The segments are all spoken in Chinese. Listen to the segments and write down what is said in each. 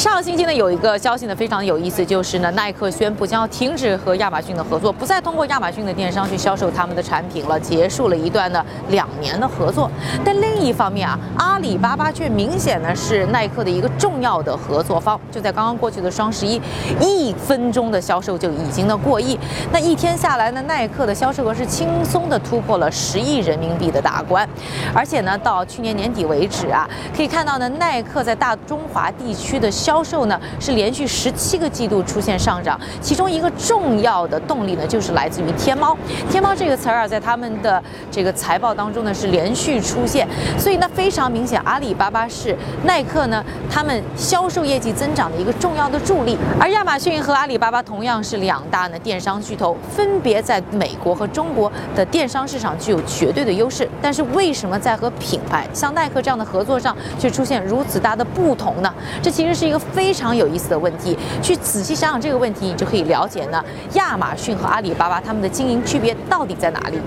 上个星期呢，有一个消息呢，非常有意思，就是呢，耐克宣布将要停止和亚马逊的合作，不再通过亚马逊的电商去销售他们的产品了，结束了一段呢两年的合作。但另一方面啊，阿里巴巴却明显呢是耐克的一个重要的合作方。就在刚刚过去的双十一，一分钟的销售就已经呢过亿，那一天下来呢，耐克的销售额是轻松的突破了十亿人民币的大关，而且呢，到去年年底为止啊，可以看到呢，耐克在大中华地区区的销售呢是连续十七个季度出现上涨，其中一个重要的动力呢就是来自于天猫。天猫这个词儿啊，在他们的这个财报当中呢是连续出现，所以呢非常明显，阿里巴巴是耐克呢他们销售业绩增长的一个重要的助力。而亚马逊和阿里巴巴同样是两大呢电商巨头，分别在美国和中国的电商市场具有绝对的优势。但是为什么在和品牌像耐克这样的合作上却出现如此大的不同呢？这其实是一个。非常有意思的问题，去仔细想想这个问题，你就可以了解呢，亚马逊和阿里巴巴他们的经营区别到底在哪里。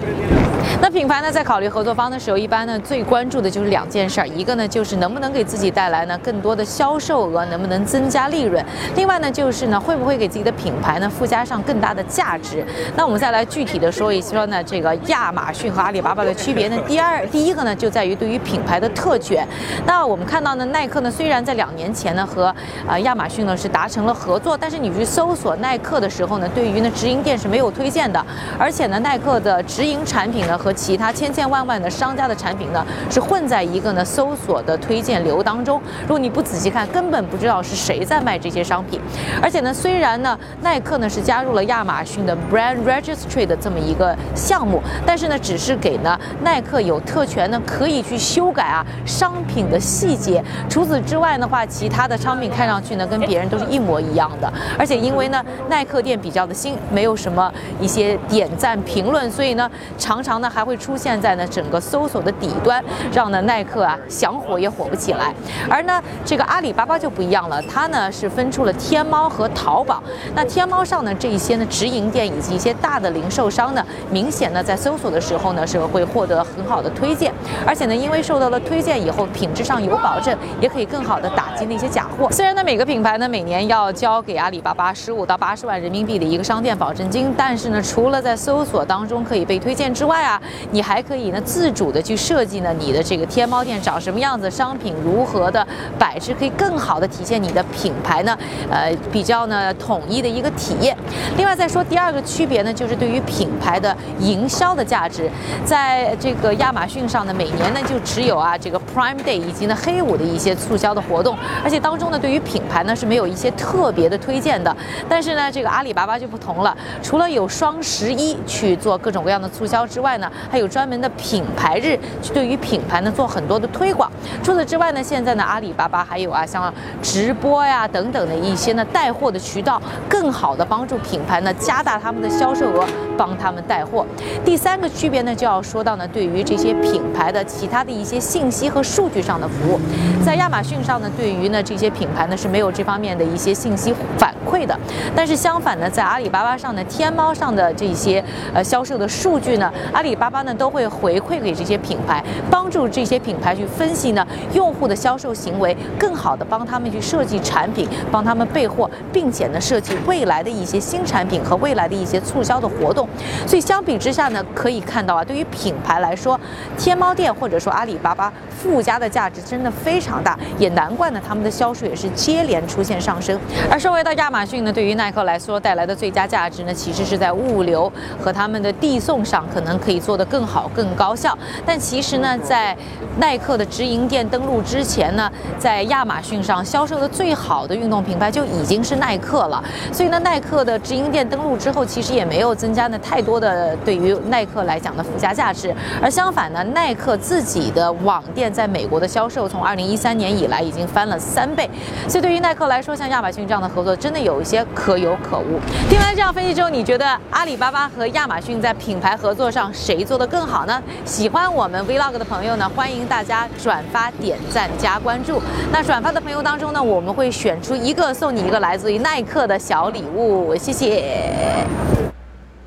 那品牌呢，在考虑合作方的时候，一般呢最关注的就是两件事儿，一个呢就是能不能给自己带来呢更多的销售额，能不能增加利润；另外呢就是呢会不会给自己的品牌呢附加上更大的价值。那我们再来具体的说一说呢，这个亚马逊和阿里巴巴的区别呢，第二第一个呢就在于对于品牌的特权。那我们看到呢，耐克呢虽然在两年前呢和啊，亚马逊呢是达成了合作，但是你去搜索耐克的时候呢，对于呢直营店是没有推荐的，而且呢，耐克的直营产品呢和其他千千万万的商家的产品呢是混在一个呢搜索的推荐流当中。如果你不仔细看，根本不知道是谁在卖这些商品。而且呢，虽然呢耐克呢是加入了亚马逊的 Brand Registry 的这么一个项目，但是呢只是给呢耐克有特权呢可以去修改啊商品的细节。除此之外的话，其他的商品看。上去呢，跟别人都是一模一样的，而且因为呢，耐克店比较的新，没有什么一些点赞评论，所以呢，常常呢还会出现在呢整个搜索的底端，让呢耐克啊想火也火不起来。而呢，这个阿里巴巴就不一样了，它呢是分出了天猫和淘宝。那天猫上呢这一些呢直营店以及一些大的零售商呢，明显呢在搜索的时候呢是会获得很好的推荐，而且呢因为受到了推荐以后，品质上有保证，也可以更好的打击那些假货。虽然呢。每个品牌呢，每年要交给阿里巴巴十五到八十万人民币的一个商店保证金。但是呢，除了在搜索当中可以被推荐之外啊，你还可以呢自主的去设计呢你的这个天猫店长什么样子，商品如何的摆置，可以更好的体现你的品牌呢，呃，比较呢统一的一个体验。另外再说第二个区别呢，就是对于品牌的营销的价值，在这个亚马逊上呢，每年呢就只有啊这个 Prime Day 以及呢黑五的一些促销的活动，而且当中呢对于品牌呢是没有一些特别的推荐的，但是呢，这个阿里巴巴就不同了，除了有双十一去做各种各样的促销之外呢，还有专门的品牌日去对于品牌呢做很多的推广。除此之外呢，现在呢阿里巴巴还有啊像直播呀等等的一些呢带货的渠道，更好的帮助品牌呢加大他们的销售额，帮他们带货。第三个区别呢就要说到呢对于这些品牌的其他的一些信息和数据上的服务，在亚马逊上呢对于呢这一些品牌呢。是没有这方面的一些信息反馈的，但是相反呢，在阿里巴巴上呢，天猫上的这些呃销售的数据呢，阿里巴巴呢都会回馈给这些品牌，帮助这些品牌去分析呢用户的销售行为，更好的帮他们去设计产品，帮他们备货，并且呢设计未来的一些新产品和未来的一些促销的活动。所以相比之下呢，可以看到啊，对于品牌来说，天猫店或者说阿里巴巴附加的价值真的非常大，也难怪呢他们的销销售也是。接连出现上升，而说回到亚马逊呢，对于耐克来说带来的最佳价值呢，其实是在物流和他们的递送上，可能可以做得更好、更高效。但其实呢，在耐克的直营店登陆之前呢，在亚马逊上销售的最好的运动品牌就已经是耐克了。所以呢，耐克的直营店登陆之后，其实也没有增加呢太多的对于耐克来讲的附加价值。而相反呢，耐克自己的网店在美国的销售，从二零一三年以来已经翻了三倍。所以对于耐克来说，像亚马逊这样的合作，真的有一些可有可无。听完这样分析之后，你觉得阿里巴巴和亚马逊在品牌合作上谁做得更好呢？喜欢我们 Vlog 的朋友呢，欢迎大家转发、点赞、加关注。那转发的朋友当中呢，我们会选出一个送你一个来自于耐克的小礼物。谢谢，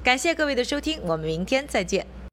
感谢各位的收听，我们明天再见。